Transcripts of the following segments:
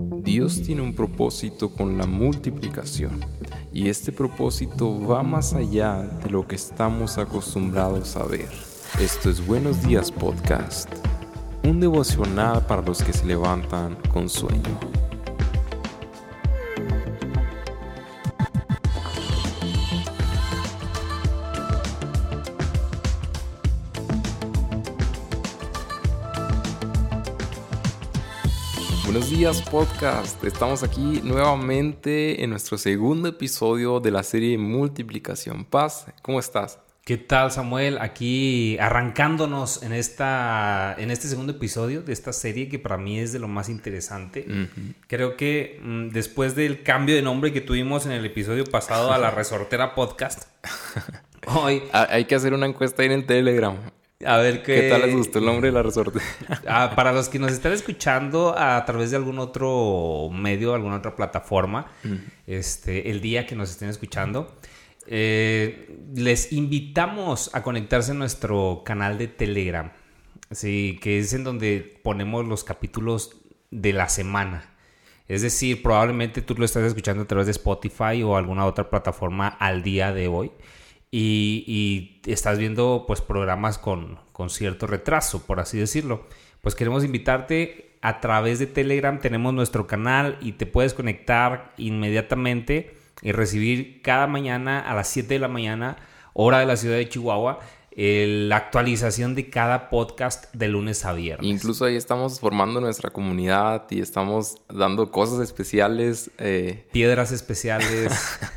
Dios tiene un propósito con la multiplicación y este propósito va más allá de lo que estamos acostumbrados a ver. Esto es Buenos Días Podcast, un devocional para los que se levantan con sueño. Días podcast, estamos aquí nuevamente en nuestro segundo episodio de la serie Multiplicación Paz. ¿Cómo estás? ¿Qué tal Samuel? Aquí arrancándonos en, esta, en este segundo episodio de esta serie que para mí es de lo más interesante. Creo que mm, después del cambio de nombre que tuvimos en el episodio pasado a la Resortera Podcast, hoy... Hay que hacer una encuesta ahí en Telegram. A ver qué... ¿Qué tal les gustó el nombre de la resorte? Ah, para los que nos están escuchando a través de algún otro medio, alguna otra plataforma, este, el día que nos estén escuchando, eh, les invitamos a conectarse a nuestro canal de Telegram, sí, que es en donde ponemos los capítulos de la semana. Es decir, probablemente tú lo estás escuchando a través de Spotify o alguna otra plataforma al día de hoy y, estás viendo pues programas con, con, cierto retraso, por así decirlo. Pues queremos invitarte a través de Telegram, tenemos nuestro canal y te puedes conectar inmediatamente y recibir cada mañana a las 7 de la mañana, hora de la ciudad de Chihuahua, la actualización de cada podcast de lunes a viernes. Incluso ahí estamos formando nuestra comunidad y estamos dando cosas especiales. Eh, piedras especiales.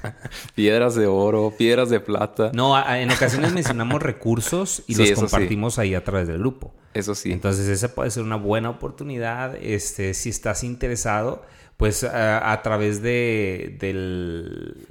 piedras de oro, piedras de plata. No, en ocasiones mencionamos recursos y los compartimos ahí a través del grupo. Eso sí. Entonces esa puede ser una buena oportunidad. Este, si estás interesado, pues a, a través de, del,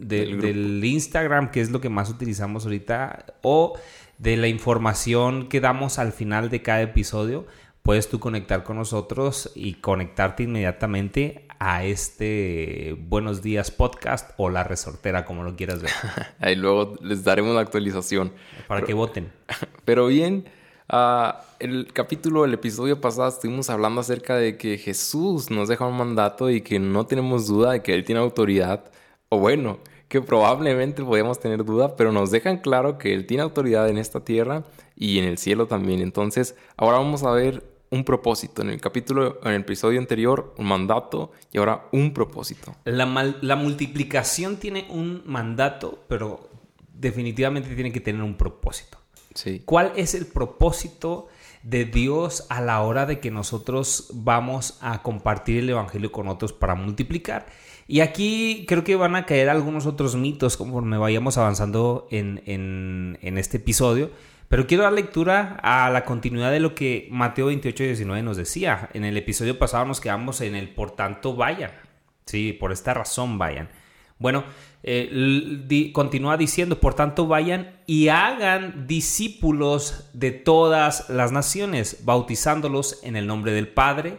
del, Instagram, que es lo que más utilizamos ahorita, o de la información que damos al final de cada episodio, puedes tú conectar con nosotros y conectarte inmediatamente a este Buenos Días Podcast o La Resortera, como lo quieras ver. Ahí luego les daremos la actualización. Para que voten. Pero bien, uh, el capítulo, el episodio pasado estuvimos hablando acerca de que Jesús nos deja un mandato y que no tenemos duda de que Él tiene autoridad. O bueno, que probablemente podemos tener duda, pero nos dejan claro que Él tiene autoridad en esta tierra y en el cielo también. Entonces, ahora vamos a ver un propósito. En el capítulo, en el episodio anterior, un mandato y ahora un propósito. La, la multiplicación tiene un mandato, pero definitivamente tiene que tener un propósito. Sí. ¿Cuál es el propósito de Dios a la hora de que nosotros vamos a compartir el Evangelio con otros para multiplicar? Y aquí creo que van a caer algunos otros mitos conforme vayamos avanzando en, este episodio. Pero quiero dar lectura a la continuidad de lo que Mateo 28 y 19 nos decía. En el episodio pasado nos quedamos en el por tanto vayan. Sí, por esta razón vayan. Bueno, eh, continúa diciendo, por tanto vayan y hagan discípulos de todas las naciones, bautizándolos en el nombre del Padre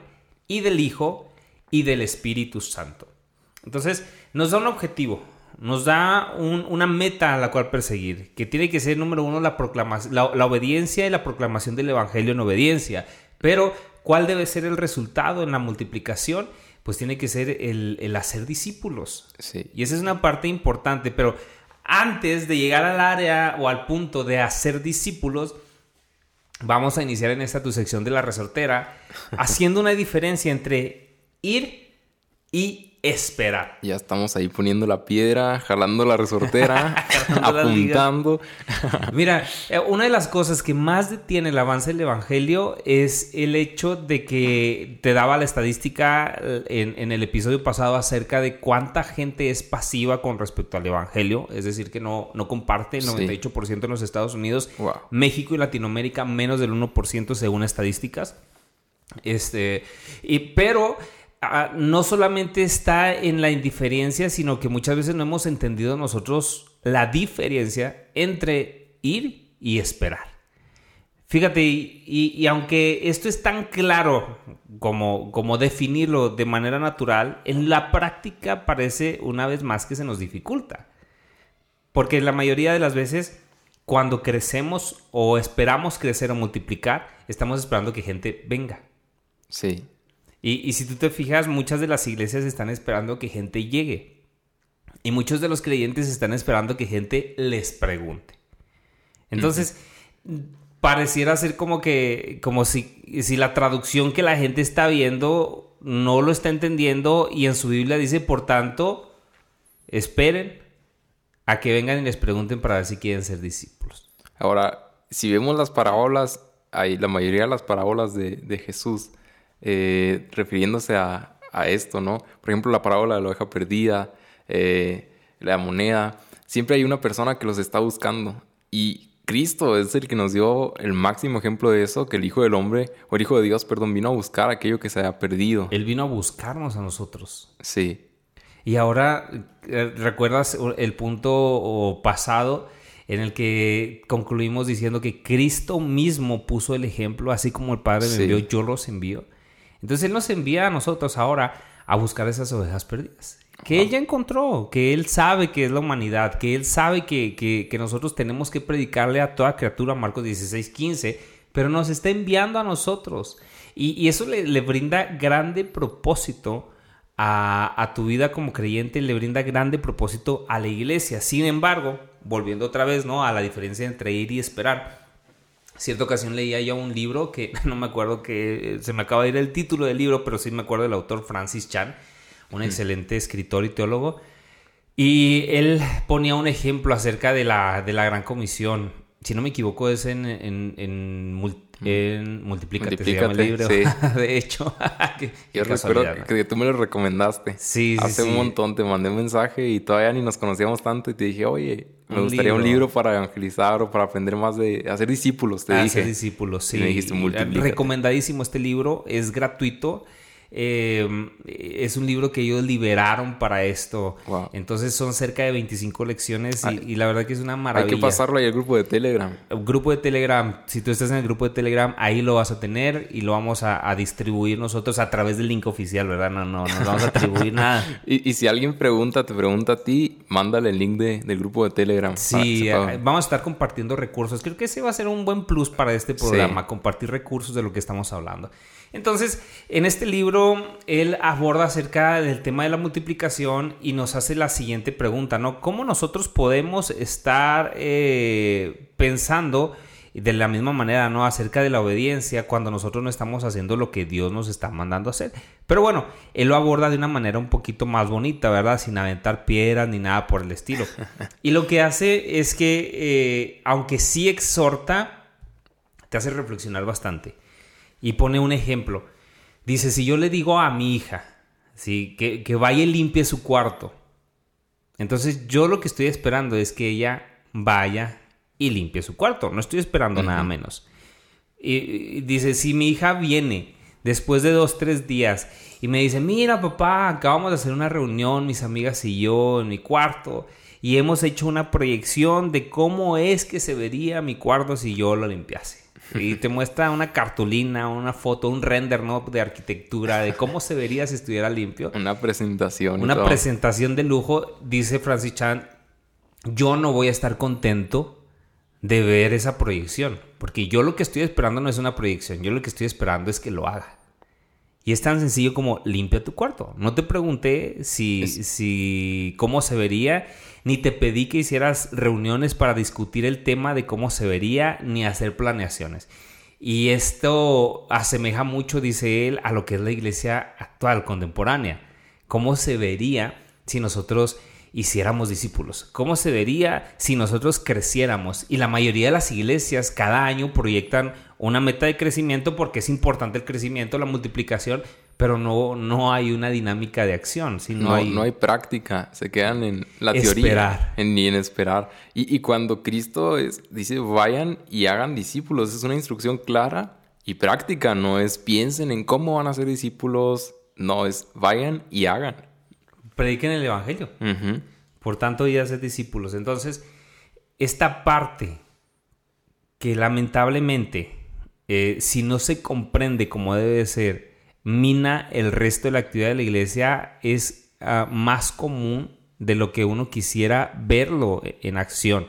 y del Hijo y del Espíritu Santo. Entonces, nos da un objetivo, nos da una meta a la cual perseguir, que tiene que ser, número uno, la, la, obediencia y la proclamación del Evangelio en obediencia. Pero, ¿cuál debe ser el resultado en la multiplicación? Pues tiene que ser el, hacer discípulos. Y esa es una parte importante, pero antes de llegar al área o al punto de hacer discípulos, vamos a iniciar en esta tu sección de la resortera, haciendo una diferencia entre ir y esperar. Ya estamos ahí poniendo la piedra, jalando la resortera, apuntando. Mira, eh, una de las cosas que más detiene el avance del Evangelio es el hecho de que te daba la estadística eh, en, el episodio pasado acerca de cuánta gente es pasiva con respecto al Evangelio, es decir, que no, no comparte el 98% en los Estados Unidos, México y Latinoamérica menos del 1% según estadísticas. Este, y, pero Ah, no solamente está en la indiferencia, sino que muchas veces no hemos entendido nosotros la diferencia entre ir y esperar. Fíjate, y, aunque esto es tan claro como, como definirlo de manera natural, en la práctica parece una vez más que se nos dificulta. Porque la mayoría de las veces, cuando crecemos o esperamos crecer o multiplicar, estamos esperando que gente venga. Sí. Y, si tú te fijas, muchas de las iglesias están esperando que gente llegue. Y muchos de los creyentes están esperando que gente les pregunte. Entonces, pareciera ser como que, como si, si la traducción que la gente está viendo no lo está entendiendo y en su Biblia dice, por tanto, esperen a que vengan y les pregunten para ver si quieren ser discípulos. Ahora, si vemos las parábolas, hay la mayoría de las parábolas de, de Jesús eh, refiriéndose a, a, esto, ¿no? Por ejemplo, la parábola de la oveja perdida, eh, la moneda. Siempre hay una persona que los está buscando. Y Cristo es el que nos dio el máximo ejemplo de eso, que el Hijo del Hombre, o el Hijo de Dios, perdón, vino a buscar aquello que se había perdido. Él vino a buscarnos a nosotros. Sí. Y ahora, eh, ¿recuerdas el punto pasado en el que concluimos diciendo que Cristo mismo puso el ejemplo, así como el Padre me envió, yo los envío? Entonces Él nos envía a nosotros ahora a buscar esas ovejas perdidas. Que Él ya encontró, que Él sabe que es la humanidad, que Él sabe que, que, nosotros tenemos que predicarle a toda criatura, Marcos 16, 15, pero nos está enviando a nosotros. Y, y eso le, le, brinda grande propósito a, a, tu vida como creyente, le brinda grande propósito a la iglesia. Sin embargo, volviendo otra vez ¿no? a la diferencia entre ir y esperar, cierta ocasión leía yo un libro que no me acuerdo que se me acaba de ir el título del libro, pero sí me acuerdo del autor Francis Chan un excelente escritor y teólogo. Y él ponía un ejemplo acerca de la, de la Gran Comisión. Si no me equivoco, es en, en, en, Multiplícate, libro. de hecho. Yo recuerdo que, tú me lo recomendaste. Sí, Hace un montón te mandé un mensaje y todavía ni nos conocíamos tanto y te dije, oye, me gustaría un libro para evangelizar o para aprender más de hacer discípulos, te dije. Hacer discípulos, sí. me dijiste, Recomendadísimo este libro, es gratuito. Eh, es un libro que ellos liberaron para esto. Entonces son cerca de 25 lecciones y, la verdad que es una maravilla. Hay que pasarlo ahí al grupo de Telegram. El grupo de Telegram, si tú estás en el grupo de Telegram, ahí lo vas a tener y lo vamos a, distribuir nosotros a través del link oficial, ¿verdad? No, no, no vamos a atribuir nada. Y, si alguien pregunta, te pregunta a ti, mándale el link del grupo de Telegram. Sí, vamos a estar compartiendo recursos. Creo que ese va a ser un buen plus para este programa, compartir recursos de lo que estamos hablando. Entonces, en este libro, él aborda acerca del tema de la multiplicación y nos hace la siguiente pregunta, ¿no? ¿Cómo nosotros podemos estar eh, pensando de la misma manera, ¿no? Acerca de la obediencia cuando nosotros no estamos haciendo lo que Dios nos está mandando a hacer. Pero bueno, él lo aborda de una manera un poquito más bonita, ¿verdad? Sin aventar piedras ni nada por el estilo. Y lo que hace es que, eh, aunque sí exhorta, te hace reflexionar bastante y pone un ejemplo. Dice, si yo le digo a mi hija, ¿sí? que, que vaya y limpie su cuarto, entonces yo lo que estoy esperando es que ella vaya y limpie su cuarto. No estoy esperando nada menos. Y, dice, si mi hija viene después de dos, tres días y me dice, mira papá, acabamos de hacer una reunión, mis amigas y yo, en mi cuarto, y hemos hecho una proyección de cómo es que se vería mi cuarto si yo lo limpiase. Y te muestra una cartulina, una foto, un render, ¿no? De arquitectura, de cómo se vería si estuviera limpio. Una presentación. Una presentación de lujo. Dice Francis Chan, yo no voy a estar contento de ver esa proyección. Porque yo lo que estoy esperando no es una proyección. Yo lo que estoy esperando es que lo haga. Y es tan sencillo como limpia tu cuarto. No te pregunté si, si cómo se vería ni te pedí que hicieras reuniones para discutir el tema de cómo se vería, ni hacer planeaciones. Y esto asemeja mucho, dice él, a lo que es la iglesia actual, contemporánea. ¿Cómo se vería si nosotros hiciéramos discípulos? ¿Cómo se vería si nosotros creciéramos? Y la mayoría de las iglesias cada año proyectan una meta de crecimiento porque es importante el crecimiento, la multiplicación, pero no, no hay una dinámica de acción. sino no, hay, no hay práctica, se quedan en la teoría, en, ni en esperar. Y, y cuando Cristo dice vayan y hagan discípulos, es una instrucción clara y práctica, no es piensen en cómo van a ser discípulos, no es vayan y hagan. Prediquen el Evangelio. Por tanto, y hacer discípulos. Entonces, esta parte que lamentablemente, eh, si no se comprende como debe ser, mina el resto de la actividad de la iglesia es ah, más común de lo que uno quisiera verlo en acción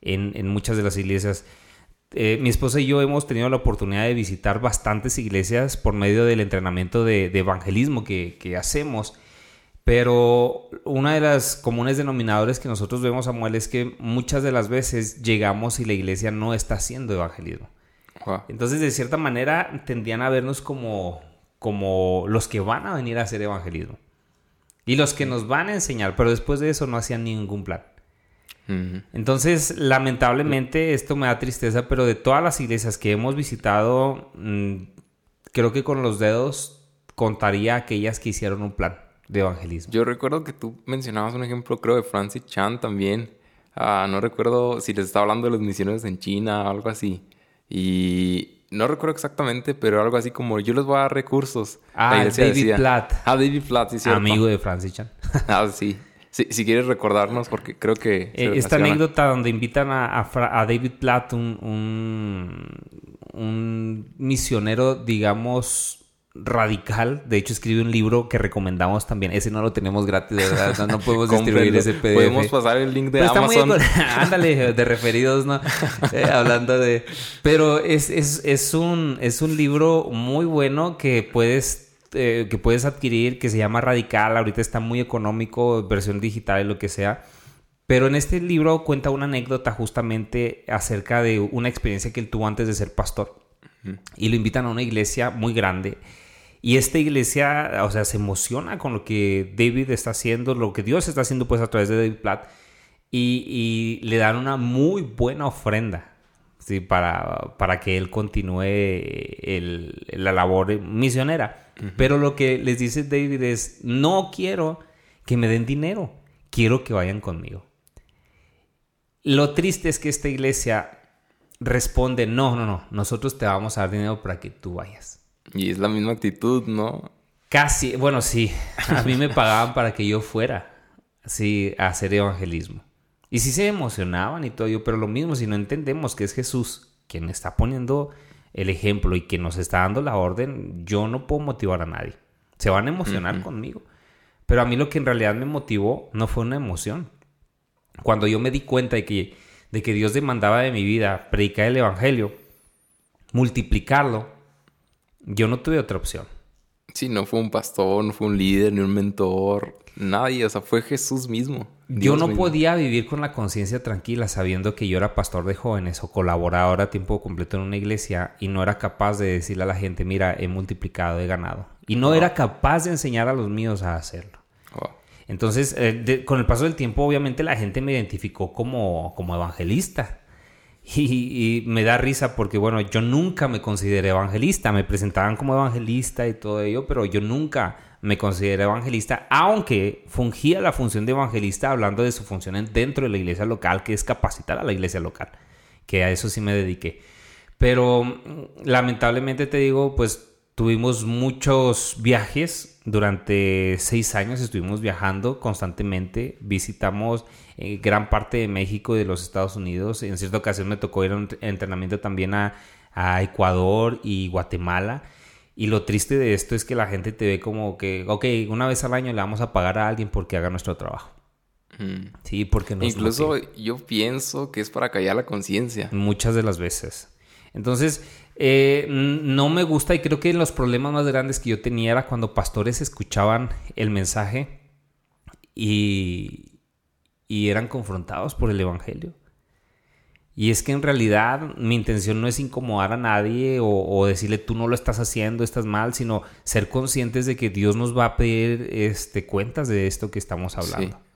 en, muchas de las iglesias. eh, mi esposa y yo hemos tenido la oportunidad de visitar bastantes iglesias por medio del entrenamiento de, evangelismo que, hacemos. Pero una de las comunes denominadores que nosotros vemos, Samuel, es que muchas de las veces llegamos y la iglesia no está haciendo evangelismo. Entonces, de cierta manera, tendían a vernos como, como los que van a venir a hacer evangelismo. Y los que nos van a enseñar, pero después de eso no hacían ningún plan. Entonces, lamentablemente, esto me da tristeza, pero de todas las iglesias que hemos visitado, mm, creo que con los dedos contaría aquellas que hicieron un plan de evangelismo. Yo recuerdo que tú mencionabas un ejemplo, creo, de Francis Chan también. Ah, no recuerdo si les estaba hablando de los misioneros en China o algo así. Y no recuerdo exactamente, pero algo así como yo les voy a dar recursos. Ah, David Platt. Ah, David Platt, sí, Amigo de Francis Chan. ah, sí. Si, quieres recordarnos, porque creo que... Eh, esta anécdota donde invitan a, a, David Platt, un, un, misionero, digamos, radical. De hecho, escribe un libro que recomendamos también. Ese no lo tenemos gratis, de verdad. No, podemos distribuir ese PDF. Podemos pasar el link de Amazon. Ándale, de referidos, ¿no? Eh, hablando de... Pero es, es, es, un, es un libro muy bueno que puedes eh, que puedes adquirir que se llama Radical, ahorita está muy económico, versión digital y lo que sea. Pero en este libro cuenta una anécdota justamente acerca de una experiencia que él tuvo antes de ser pastor. Y lo invitan a una iglesia muy grande. Y esta iglesia, o sea, se emociona con lo que David está haciendo, lo que Dios está haciendo pues a través de David Platt. Y, le dan una muy buena ofrenda ¿sí? para, para que él continúe la labor misionera. Pero lo que les dice David es, no quiero que me den dinero, quiero que vayan conmigo. Lo triste es que esta iglesia responde, no, no, no, nosotros te vamos a dar dinero para que tú vayas. Y es la misma actitud, ¿no? Casi, bueno, sí, a mí me pagaban para que yo fuera, así, a hacer evangelismo. Y sí se emocionaban y todo, yo, pero lo mismo, si no entendemos que es Jesús quien está poniendo el ejemplo y que nos está dando la orden, yo no puedo motivar a nadie. Se van a emocionar conmigo. Pero a mí lo que en realidad me motivó no fue una emoción. Cuando yo me di cuenta de que, de que Dios demandaba de mi vida predicar el Evangelio, multiplicarlo, yo no tuve otra opción. Sí, no fue un pastor, no fue un líder, ni un mentor, nadie, o sea, fue Jesús mismo. yo no podía vivir con la conciencia tranquila sabiendo que yo era pastor de jóvenes o colaborador a tiempo completo en una iglesia y no era capaz de decirle a la gente, mira, he multiplicado, he ganado. Y no era capaz de enseñar a los míos a hacerlo. Entonces, eh, con el paso del tiempo, obviamente la gente me identificó como, como evangelista. Y, me da risa porque, bueno, yo nunca me consideré evangelista. Me presentaban como evangelista y todo ello, pero yo nunca me consideré evangelista, aunque fungía la función de evangelista hablando de su función dentro de la iglesia local, que es capacitar a la iglesia local, que a eso sí me dediqué. Pero mm, lamentablemente te digo, pues tuvimos muchos viajes durante seis años, estuvimos viajando constantemente, visitamos eh, gran parte de México y de los Estados Unidos. En cierta ocasión me tocó ir a un entrenamiento también a, Ecuador y Guatemala. Y lo triste de esto es que la gente te ve como que, ok, una vez al año le vamos a pagar a alguien porque haga nuestro trabajo. Sí, porque nos Incluso yo pienso que es para callar la conciencia. Muchas de las veces. Entonces, eh, no me gusta y creo que los problemas más grandes que yo tenía era cuando pastores escuchaban el mensaje y, y eran confrontados por el Evangelio. Y es que en realidad mi intención no es incomodar a nadie o, decirle tú no lo estás haciendo, estás mal, sino ser conscientes de que Dios nos va a pedir este, cuentas de esto que estamos hablando. Sí,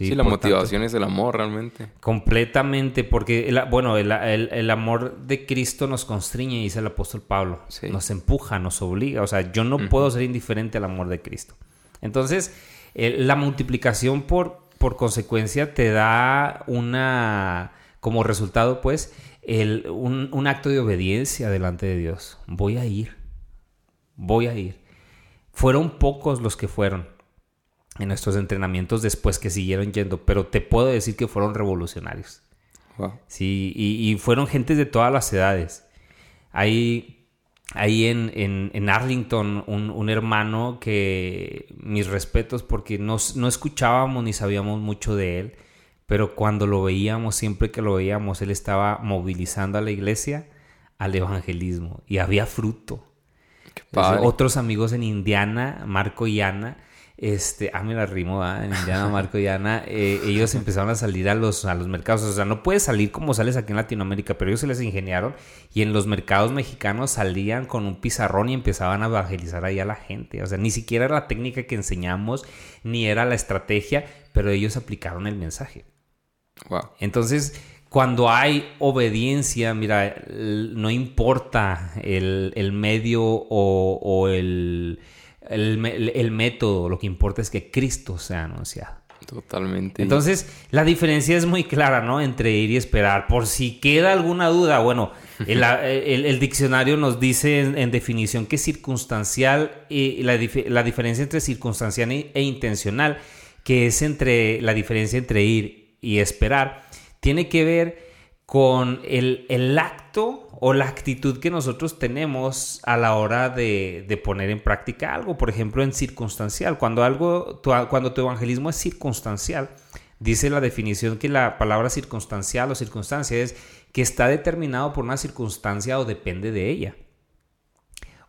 la motivación es el amor realmente. Completamente, porque el, bueno, el, amor de Cristo nos constriñe, dice el apóstol Pablo. Nos empuja, nos obliga. O sea, yo no puedo ser indiferente al amor de Cristo. Entonces, la multiplicación por, por consecuencia te da una, como resultado pues, el, un, acto de obediencia delante de Dios. Voy a ir, voy a ir. Fueron pocos los que fueron en nuestros entrenamientos después que siguieron yendo, pero te puedo decir que fueron revolucionarios. Sí, y, y, fueron gentes de todas las edades. Hay ahí en, Arlington un, hermano que mis respetos porque no, no, escuchábamos ni sabíamos mucho de él, pero cuando lo veíamos, siempre que lo veíamos, él estaba movilizando a la iglesia al evangelismo y había fruto. Otros amigos en Indiana, Marco y Ana, este, ah, me la rimo, en Indiana, Marco y Ana, eh, ellos empezaron a salir a los, a los mercados. O sea, no puedes salir como sales aquí en Latinoamérica, pero ellos se les ingeniaron y en los mercados mexicanos salían con un pizarrón y empezaban a evangelizar ahí a la gente. O sea, ni siquiera era la técnica que enseñamos, ni era la estrategia, pero ellos aplicaron el mensaje. Wow. Entonces, cuando hay obediencia, mira, no importa el, medio o el el, método, lo que importa es que Cristo sea anunciado. Totalmente. Entonces, la diferencia es muy clara, ¿no? Entre ir y esperar. Por si queda alguna duda, bueno, el, diccionario nos dice en, definición que circunstancial, y la, la, diferencia entre circunstancial e intencional, que es entre la diferencia entre ir y esperar, tiene que ver con el, el acto o la actitud que nosotros tenemos a la hora de, poner en práctica algo. Por ejemplo, en circunstancial. Cuando, algo, tu, cuando tu evangelismo es circunstancial, dice la definición que la palabra circunstancial o circunstancia es que está determinado por una circunstancia o depende de ella.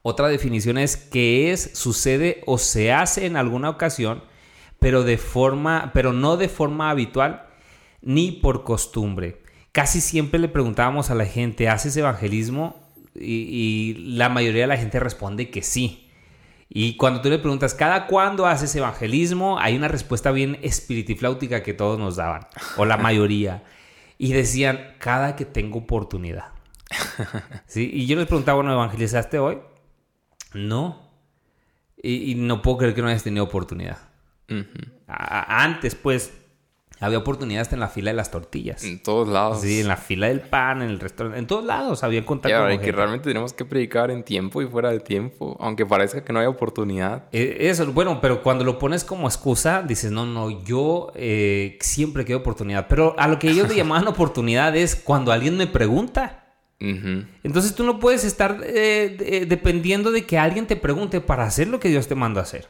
Otra definición es que es, sucede o se hace en alguna ocasión, pero de forma, pero no de forma habitual ni por costumbre casi siempre le preguntábamos a la gente, ¿haces evangelismo? Y, la mayoría de la gente responde que sí. Y cuando tú le preguntas, ¿cada cuándo haces evangelismo? Hay una respuesta bien espiritifláutica que todos nos daban, o la mayoría. Y decían, cada que tengo oportunidad. ¿Sí? Y yo les preguntaba, bueno, ¿evangelizaste hoy? No. Y, no puedo creer que no hayas tenido oportunidad. antes, pues, había oportunidades en la fila de las tortillas. En todos lados. Sí, en la fila del pan, en el restaurante, en todos lados había contacto. Y que realmente tenemos que predicar en tiempo y fuera de tiempo, aunque parezca que no hay oportunidad. Eh, eso, bueno, pero cuando lo pones como excusa, dices, no, no, yo eh, siempre quiero oportunidad. Pero a lo que ellos le llamaban oportunidad es cuando alguien me pregunta. Entonces tú no puedes estar eh, dependiendo de que alguien te pregunte para hacer lo que Dios te manda a hacer.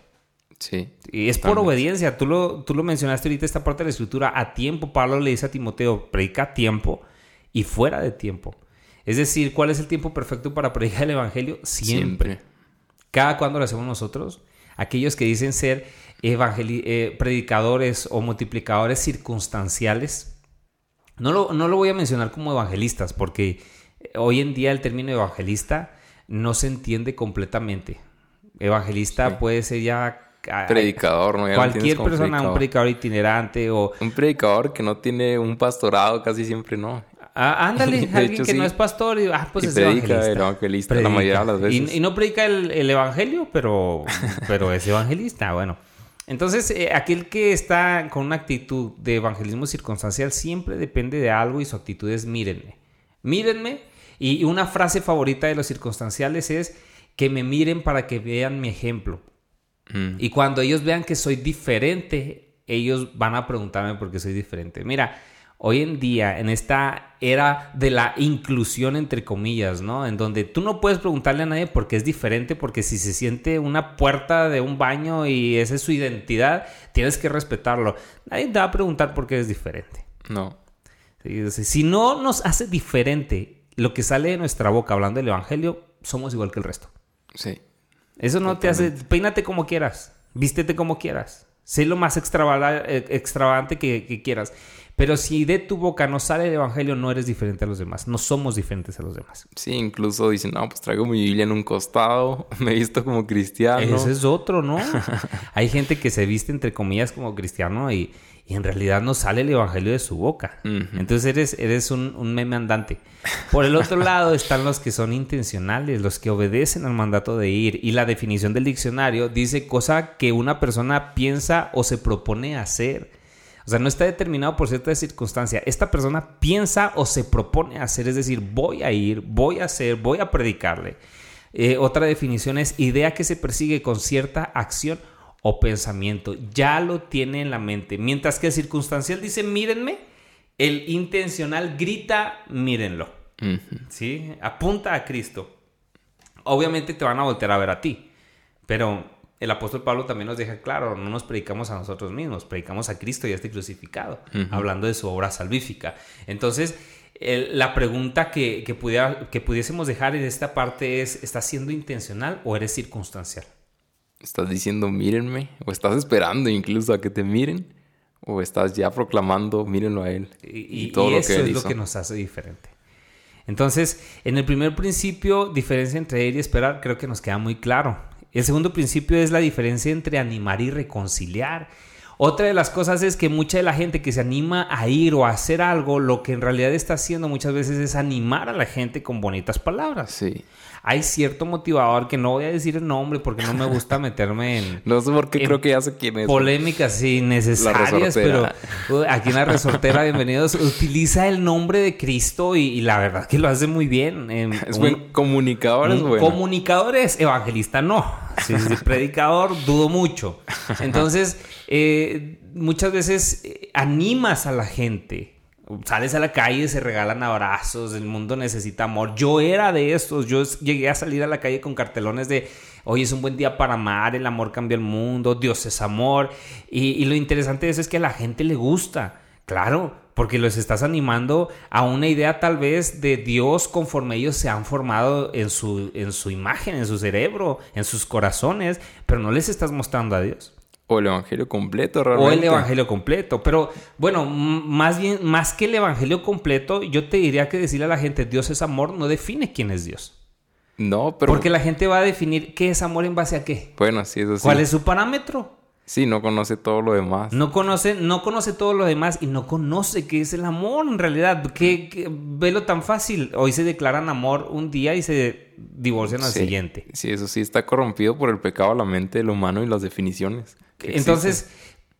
Sí. Y es por obediencia. Tú lo, tú lo mencionaste ahorita, esta parte de la escritura. A tiempo, Pablo le dice a Timoteo, predica a tiempo y fuera de tiempo. Es decir, ¿cuál es el tiempo perfecto para predicar el Evangelio? Siempre. Cada cuando lo hacemos nosotros. Aquellos que dicen ser eh, predicadores o multiplicadores circunstanciales. No lo, no lo voy a mencionar como evangelistas, porque hoy en día el término evangelista no se entiende completamente. Evangelista puede ser ya predicador, ¿no? cualquier persona, un predicador itinerante o... Un predicador que no tiene un pastorado, casi siempre no. Ah, ándale, alguien que no es pastor y, ah, pues es predica, evangelista. la mayoría de las veces. Y, no predica el, evangelio, pero, pero es evangelista, bueno. Entonces, eh, aquel que está con una actitud de evangelismo circunstancial siempre depende de algo y su actitud es mírenme. Mírenme. Y una frase favorita de los circunstanciales es que me miren para que vean mi ejemplo. Mm. Y cuando ellos vean que soy diferente, ellos van a preguntarme por qué soy diferente. Mira, hoy en día, en esta era de la inclusión, entre comillas, ¿no? En donde tú no puedes preguntarle a nadie por qué es diferente, porque si se siente una puerta de un baño y esa es su identidad, tienes que respetarlo. Nadie te va a preguntar por qué es diferente. No. Si no nos hace diferente lo que sale de nuestra boca hablando del Evangelio, somos igual que el resto. Sí. Eso no te hace. Peínate como quieras. Vístete como quieras. Sé lo más eh, extravagante que, quieras. Pero si de tu boca no sale el evangelio, no eres diferente a los demás. No somos diferentes a los demás. Sí, incluso dicen, no, pues traigo mi Biblia en un costado, me he visto como cristiano. Ese es otro, ¿no? Hay gente que se viste entre comillas como cristiano y, y en realidad no sale el evangelio de su boca. Entonces eres, eres un, un, meme andante. Por el otro lado están los que son intencionales, los que obedecen al mandato de ir. Y la definición del diccionario dice cosa que una persona piensa o se propone hacer. O sea, no está determinado por cierta circunstancia. Esta persona piensa o se propone hacer, es decir, voy a ir, voy a hacer, voy a predicarle. Eh, otra definición es idea que se persigue con cierta acción o pensamiento. Ya lo tiene en la mente. Mientras que el circunstancial dice, mírenme, el intencional grita, mírenlo. ¿Sí? Apunta a Cristo. Obviamente te van a voltear a ver a ti. Pero el apóstol Pablo también nos deja claro, no nos predicamos a nosotros mismos, predicamos a Cristo y a este crucificado, hablando de su obra salvífica. Entonces, la pregunta que, que, pudiera, que pudiésemos dejar en esta parte es, ¿estás siendo intencional o eres circunstancial? ¿Estás diciendo mírenme? ¿O estás esperando incluso a que te miren? ¿O estás ya proclamando mírenlo a él? Y, todo lo eso que es lo que nos hace diferente. Entonces, en el primer principio, diferencia entre él y esperar, creo que nos queda muy claro. El segundo principio es la diferencia entre animar y reconciliar. Otra de las cosas es que mucha de la gente que se anima a ir o a hacer algo, lo que en realidad está haciendo muchas veces es animar a la gente con bonitas palabras. Sí. Hay cierto motivador que no voy a decir el nombre porque no me gusta meterme en. no sé por qué creo que ya sé quién es. Polémicas innecesarias, pero aquí en la resortera, bienvenidos, utiliza el nombre de Cristo y, la verdad que lo hace muy bien. es buen comunicador, es bueno. Comunicador es evangelista, no. Si es predicador, dudo mucho. Entonces eh, muchas veces eh, animas a la gente. Sales a la calle, se regalan abrazos, el mundo necesita amor. Yo era de estos, yo llegué a salir a la calle con cartelones de, hoy es un buen día para amar, el amor cambia el mundo, Dios es amor. Y, lo interesante de eso es que a la gente le gusta, claro, porque los estás animando a una idea tal vez de Dios conforme ellos se han formado en su, en su imagen, en su cerebro, en sus corazones, pero no les estás mostrando a Dios. O el evangelio completo, realmente. O el evangelio completo. Pero bueno, más bien, más que el evangelio completo, yo te diría que decirle a la gente Dios es amor no define quién es Dios. No, pero. Porque la gente va a definir qué es amor en base a qué. Bueno, sí, eso sí. ¿Cuál es su parámetro? Sí, no conoce todo lo demás. No conoce, no conoce todo lo demás y no conoce qué es el amor en realidad. ¿Qué, velo tan fácil. Hoy se declaran amor un día y se divorcian al siguiente. Sí, eso sí está corrompido por el pecado a la mente del humano y las definiciones. Entonces,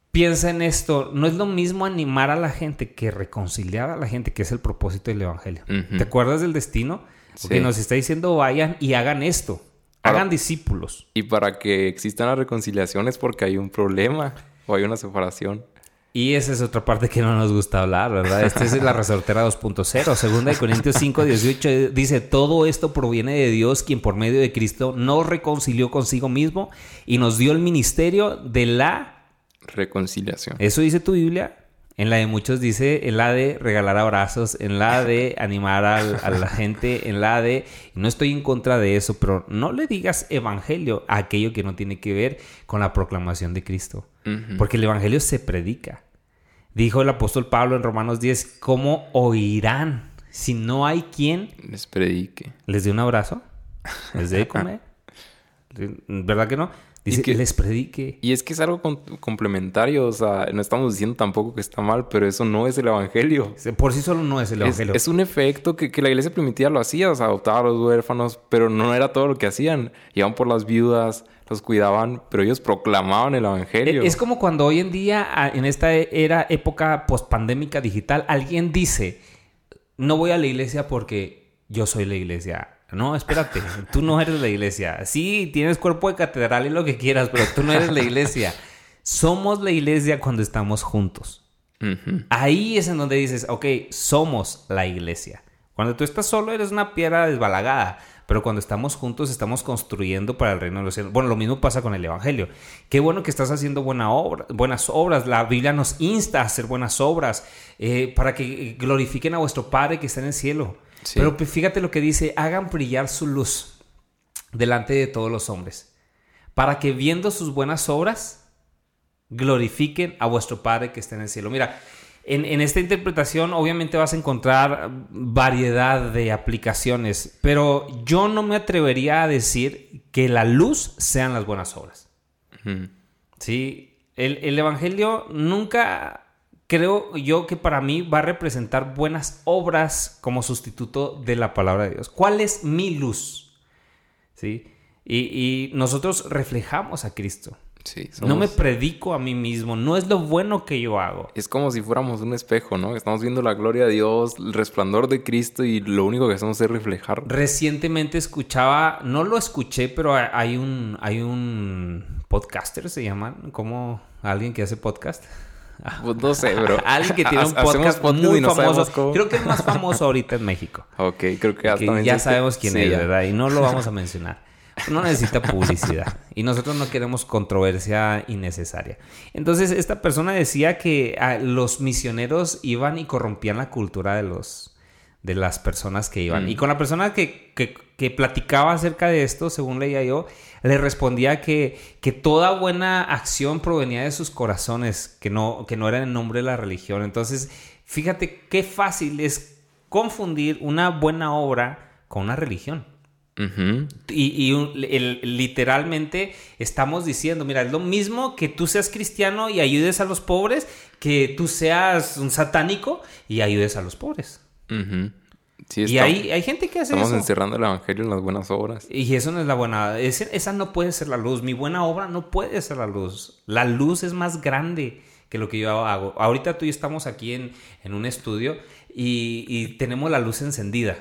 piensa en esto. No es lo mismo animar a la gente que reconciliar a la gente, que es el propósito del Evangelio. ¿Te acuerdas del destino? Que nos está diciendo vayan y hagan esto. Hagan discípulos. Y para que existan las reconciliaciones porque hay un problema o hay una separación. Y esa es otra parte que no nos gusta hablar, ¿verdad? Esta es la resortera 2.0. Segunda de Corintios 5, 18 dice, todo esto proviene de Dios, quien por medio de Cristo nos reconcilió consigo mismo y nos dio el ministerio de la reconciliación. ¿Eso dice tu Biblia? En la de muchos dice, en la de regalar abrazos, en la de animar a, la gente, en la de... No estoy en contra de eso, pero no le digas evangelio a aquello que no tiene que ver con la proclamación de Cristo. Porque el evangelio se predica. Dijo el apóstol Pablo en Romanos 10, ¿cómo oirán si no hay quien les predique? ¿Les dé un abrazo? ¿Les dé comer? ¿Verdad que no? Dice que les predique. Y es que es algo complementario, o sea, no estamos diciendo tampoco que está mal, pero eso no es el evangelio. Por sí solo no es el evangelio. Es, un efecto que, la iglesia primitiva lo hacía, o sea, adoptaba a los huérfanos, pero no era todo lo que hacían. Iban por las viudas, los cuidaban, pero ellos proclamaban el evangelio. Es como cuando hoy en día, en esta era época post-pandémica digital, alguien dice, no voy a la iglesia porque yo soy la iglesia. No, espérate, tú no eres la iglesia. Sí, tienes cuerpo de catedral y lo que quieras, pero tú no eres la iglesia. Somos la iglesia cuando estamos juntos. Ahí es en donde dices, ok, somos la iglesia. Cuando tú estás solo eres una piedra desbalagada, pero cuando estamos juntos estamos construyendo para el reino de los cielos. Bueno, lo mismo pasa con el Evangelio. Qué bueno que estás haciendo buena obra, buenas obras. La Biblia nos insta a hacer buenas obras eh, para que glorifiquen a vuestro Padre que está en el cielo. Pero fíjate lo que dice, hagan brillar su luz delante de todos los hombres, para que viendo sus buenas obras, glorifiquen a vuestro Padre que está en el cielo. Mira, en, esta interpretación obviamente vas a encontrar variedad de aplicaciones, pero yo no me atrevería a decir que la luz sean las buenas obras. Sí, el, el Evangelio nunca creo yo que para mí va a representar buenas obras como sustituto de la palabra de Dios. ¿Cuál es mi luz? ¿Sí? Y, nosotros reflejamos a Cristo. Sí, No me predico a mí mismo, no es lo bueno que yo hago. Es como si fuéramos un espejo, ¿no? Estamos viendo la gloria de Dios, el resplandor de Cristo y lo único que hacemos es reflejar. Recientemente escuchaba, no lo escuché, pero hay un, hay un podcaster, se llaman, como alguien que hace podcast. Pues no sé, bro. Alguien que tiene un podcast, muy famoso. Creo que es más famoso ahorita en México. Ok, creo que, ya sabemos quién es, ¿verdad? Y no lo vamos a mencionar. no necesita publicidad. Y nosotros no queremos controversia innecesaria. Entonces, esta persona decía que ah, los misioneros iban y corrompían la cultura de los de las personas que iban. Mm. Y con la persona que, que, que platicaba acerca de esto, según leía yo, le respondía que, que toda buena acción provenía de sus corazones, que no, que no era en nombre de la religión. Entonces, fíjate qué fácil es confundir una buena obra con una religión. Y, y un- el- literalmente estamos diciendo, mira, es lo mismo que tú seas cristiano y ayudes a los pobres, que tú seas un satánico y ayudes a los pobres. Sí, y hay, hay gente que hace estamos eso. encerrando el evangelio en las buenas obras. Y eso no es la buena. esa no puede ser la luz. Mi buena obra no puede ser la luz. La luz es más grande que lo que yo hago. Ahorita tú y yo estamos aquí en, en un estudio y, y tenemos la luz encendida.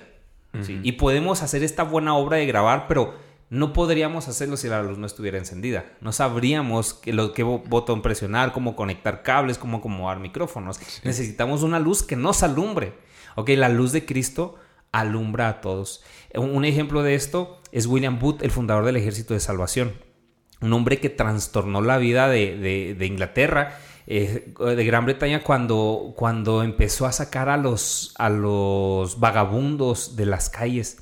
¿sí? Y podemos hacer esta buena obra de grabar, pero no podríamos hacerlo si la luz no estuviera encendida. No sabríamos qué, lo, qué bo- botón presionar, cómo conectar cables, cómo acomodar micrófonos. Necesitamos una luz que nos alumbre. Ok, la luz de Cristo alumbra a todos. Un ejemplo de esto es William Booth, el fundador del Ejército de Salvación. Un hombre que trastornó la vida de, de- Inglaterra, eh, de Gran Bretaña, cuando, cuando empezó a sacar a los, a los vagabundos de las calles.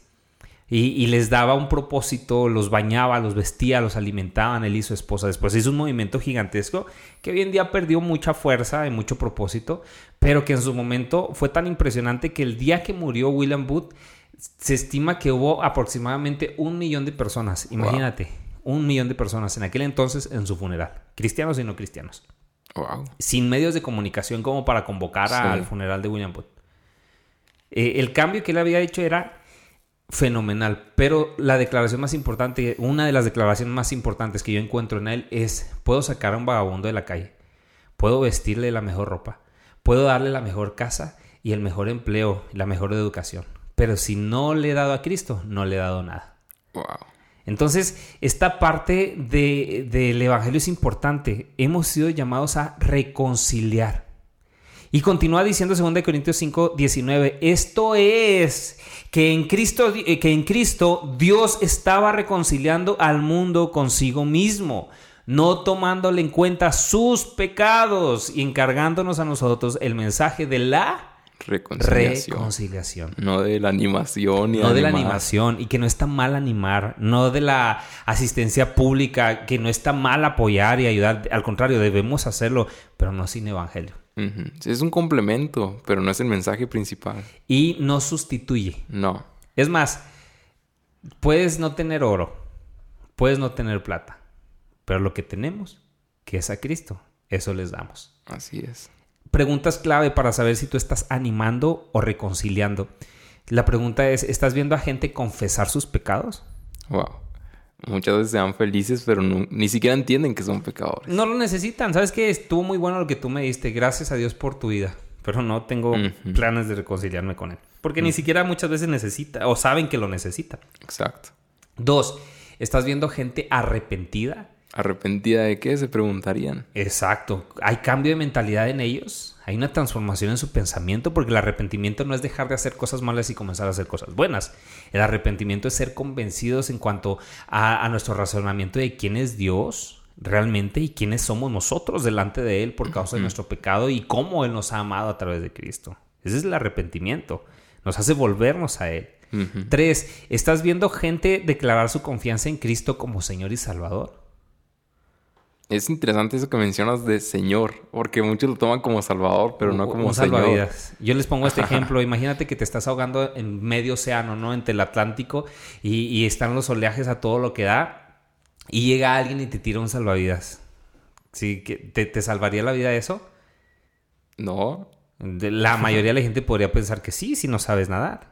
Y, y les daba un propósito, los bañaba, los vestía, los alimentaban, él y su esposa. Después hizo un movimiento gigantesco que hoy en día perdió mucha fuerza y mucho propósito, pero que en su momento fue tan impresionante que el día que murió William Booth, se estima que hubo aproximadamente un millón de personas. Imagínate, un millón de personas en aquel entonces en su funeral, cristianos y no cristianos, Wow. sin medios de comunicación como para convocar Sí. al funeral de William Booth. Eh, el cambio que él había hecho era fenomenal, pero la declaración más importante, una de las declaraciones más importantes que yo encuentro en él es, puedo sacar a un vagabundo de la calle, puedo vestirle la mejor ropa, puedo darle la mejor casa y el mejor empleo, la mejor educación, pero si no le he dado a Cristo, no le he dado nada. Wow. Entonces, esta parte de- del Evangelio es importante. Hemos sido llamados a reconciliar. Y continúa diciendo 2 Corintios 5, 19, esto es que en, Cristo, eh, que en Cristo Dios estaba reconciliando al mundo consigo mismo, no tomándole en cuenta sus pecados y encargándonos a nosotros el mensaje de la Reconciliación. reconciliación. No de la animación ni No de la animación y que no está mal animar, no de la asistencia pública, que no está mal apoyar y ayudar, al contrario, debemos hacerlo, pero no sin evangelio. Es un complemento, pero no es el mensaje principal. Y no sustituye. No. Es más, puedes no tener oro, puedes no tener plata, pero lo que tenemos, que es a Cristo, eso les damos. Así es. Preguntas clave para saber si tú estás animando o reconciliando. La pregunta es, ¿estás viendo a gente confesar sus pecados? Wow. Muchas veces se dan felices, pero no- ni siquiera entienden que son pecadores. No lo necesitan. ¿Sabes qué? Estuvo muy bueno lo que tú me diste. Gracias a Dios por tu vida. Pero no tengo planes de reconciliarme con él. Porque ni siquiera muchas veces necesita o saben que lo necesita. Exacto. Dos, ¿estás viendo gente arrepentida? ¿Arrepentida de qué? Se preguntarían. Exacto. ¿Hay cambio de mentalidad en ellos? ¿Hay una transformación en su pensamiento? Porque el arrepentimiento no es dejar de hacer cosas malas y comenzar a hacer cosas buenas. El arrepentimiento es ser convencidos en cuanto a, a nuestro razonamiento de quién es Dios realmente y quiénes somos nosotros delante de Él por causa de nuestro pecado y cómo Él nos ha amado a través de Cristo. Ese es el arrepentimiento. Nos hace volvernos a Él. Tres, ¿estás viendo gente declarar su confianza en Cristo como Señor y Salvador? Es interesante eso que mencionas de Señor, porque muchos lo toman como Salvador, pero no como un Señor. salvavidas. Yo les pongo este ejemplo. Imagínate que te estás ahogando en medio océano, ¿no? Entre el Atlántico y, y están los oleajes a todo lo que da y llega alguien y te tira un salvavidas. ¿Sí? ¿Te, te salvaría la vida eso? No. La mayoría de la gente podría pensar que sí, si no sabes nadar.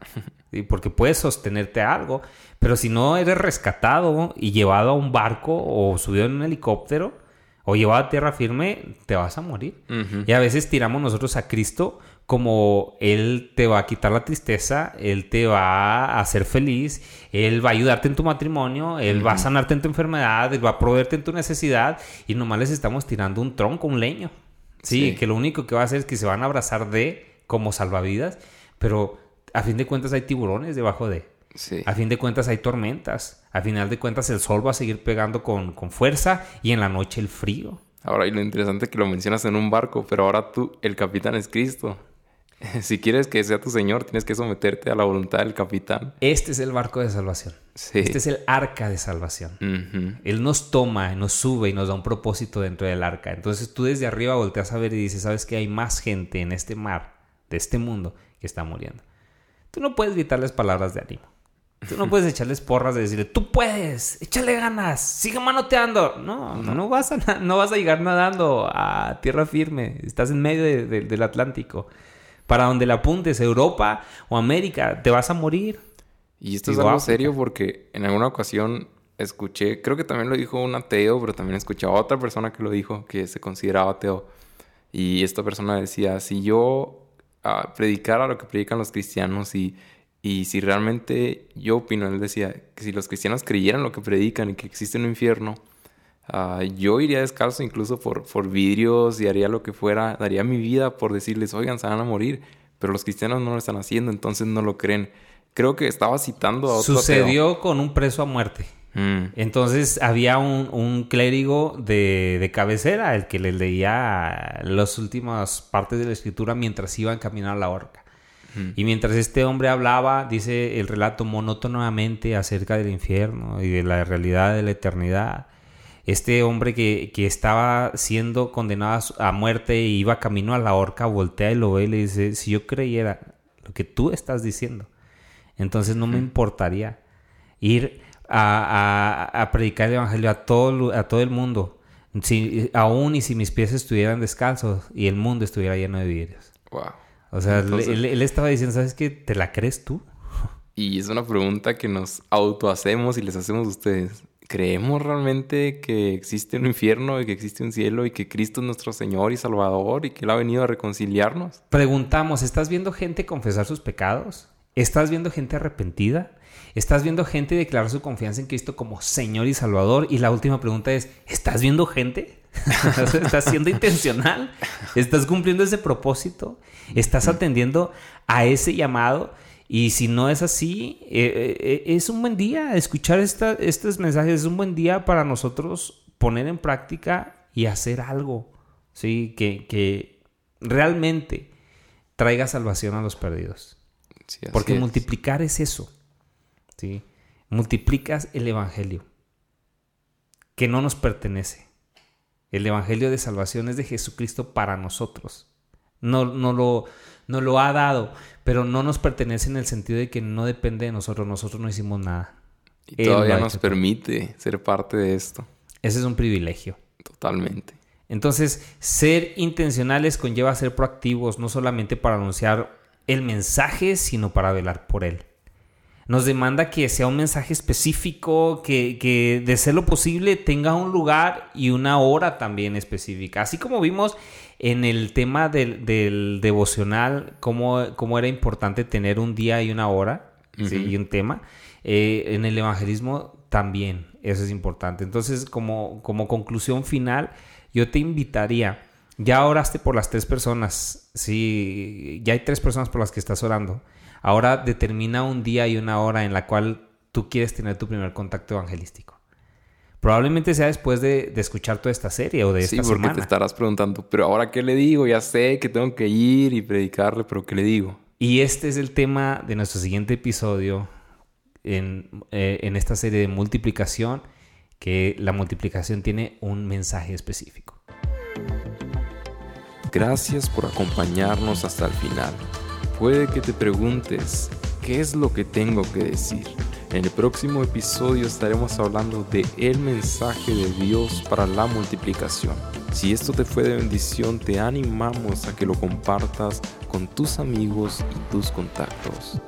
¿sí? Porque puedes sostenerte a algo. Pero si no eres rescatado y llevado a un barco o subido en un helicóptero o llevado a tierra firme, te vas a morir. Y a veces tiramos nosotros a Cristo como Él te va a quitar la tristeza, Él te va a hacer feliz, Él va a ayudarte en tu matrimonio, Él va a sanarte en tu enfermedad, Él va a proveerte en tu necesidad y nomás les estamos tirando un tronco, un leño. Sí, Sí. que lo único que va a hacer es que se van a abrazar de como salvavidas, pero a fin de cuentas hay tiburones debajo de. Sí. A fin de cuentas hay tormentas. A final de cuentas el sol va a seguir pegando con, con fuerza y en la noche el frío. Ahora, y lo interesante es que lo mencionas en un barco, pero ahora tú, el capitán es Cristo. Si quieres que sea tu Señor, tienes que someterte a la voluntad del capitán. Este es el barco de salvación. Sí. Este es el arca de salvación. Él nos toma, nos sube y nos da un propósito dentro del arca. Entonces tú desde arriba volteas a ver y dices, ¿sabes que hay más gente en este mar, de este mundo, que está muriendo? Tú no puedes gritarles palabras de ánimo. Tú no puedes echarles porras de decirle, tú puedes, échale ganas, sigue manoteando. No, no, vas, a, no vas a llegar nadando a tierra firme. Estás en medio de- de- del Atlántico. Para donde la apuntes, Europa o América, te vas a morir. Y esto es Digo, algo África. serio porque en alguna ocasión escuché, creo que también lo dijo un ateo, pero también escuché a otra persona que lo dijo, que se consideraba ateo. Y esta persona decía, si yo ah, predicara lo que predican los cristianos y, y si realmente yo opino, él decía, que si los cristianos creyeran lo que predican y que existe un infierno, ah, yo iría descalzo incluso por, por vidrios y haría lo que fuera, daría mi vida por decirles, oigan, se van a morir. Pero los cristianos no lo están haciendo, entonces no lo creen. Creo que estaba citando a otro ateo. Sucedió con un preso a muerte. Mm, Entonces había un, un clérigo de, de cabecera, el que le leía las últimas partes de la escritura mientras iban camino a la horca. Y mientras este hombre hablaba, dice el relato monótonamente acerca del infierno y de la realidad de la eternidad. Este hombre que, que estaba siendo condenado a muerte y iba camino a la horca, voltea y lo ve y le dice, si yo creyera lo que tú estás diciendo, entonces no me importaría ir a, a- a predicar el evangelio a todo, a todo el mundo, si, aún y si mis pies estuvieran descalzos y el mundo estuviera lleno de vidrios. wow. O sea, él- Entonces- él, él estaba diciendo, ¿sabes qué? ¿Te la crees tú? Y es una pregunta que nos autohacemos y les hacemos a ustedes. ¿Creemos realmente que existe un infierno y que existe un cielo y que Cristo es nuestro Señor y Salvador y que Él ha venido a reconciliarnos? Preguntamos, ¿estás viendo gente confesar sus pecados? ¿Estás viendo gente arrepentida? ¿Estás viendo gente declarar su confianza en Cristo como Señor y Salvador? Y la última pregunta es, ¿estás viendo gente? ¿Estás siendo intencional? ¿Estás cumpliendo ese propósito? ¿Estás atendiendo a ese llamado? Y si no es así, eh, eh, es un buen día escuchar esta- estos mensajes, es un buen día para nosotros poner en práctica y hacer algo, ¿sí? Que, que realmente traiga salvación a los perdidos. Sí, Porque es. multiplicar es eso. ¿sí? Multiplicas el Evangelio, que no nos pertenece. El Evangelio de salvación es de Jesucristo para nosotros. No, no, lo, no lo ha dado, pero no nos pertenece en el sentido de que no depende de nosotros. Nosotros no hicimos nada. Y Él todavía nos hecho. permite ser parte de esto. Ese es un privilegio. Totalmente. Entonces, ser intencionales conlleva ser proactivos, no solamente para anunciar el mensaje, sino para velar por él. Nos demanda que sea un mensaje específico, que, que de ser lo posible tenga un lugar y una hora también específica. Así como vimos en el tema del, del devocional, cómo, cómo era importante tener un día y una hora y un tema. eh, en el evangelismo también eso es importante. Entonces, como, como conclusión final, yo te invitaría, ya oraste por las tres personas, sí, ya hay tres personas por las que estás orando. Ahora determina un día y una hora en la cual tú quieres tener tu primer contacto evangelístico. Probablemente sea después de, de escuchar toda esta serie o de esta Sí, porque semana. te estarás preguntando, pero ahora qué le digo? Ya sé que tengo que ir y predicarle, pero ¿qué le digo? Y este es el tema de nuestro siguiente episodio en, eh, en esta serie de multiplicación, que la multiplicación tiene un mensaje específico. Gracias por acompañarnos hasta el final. Puede que te preguntes, ¿qué es lo que tengo que decir? En el próximo episodio estaremos hablando de el mensaje de Dios para la multiplicación. Si esto te fue de bendición, te animamos a que lo compartas con tus amigos y tus contactos.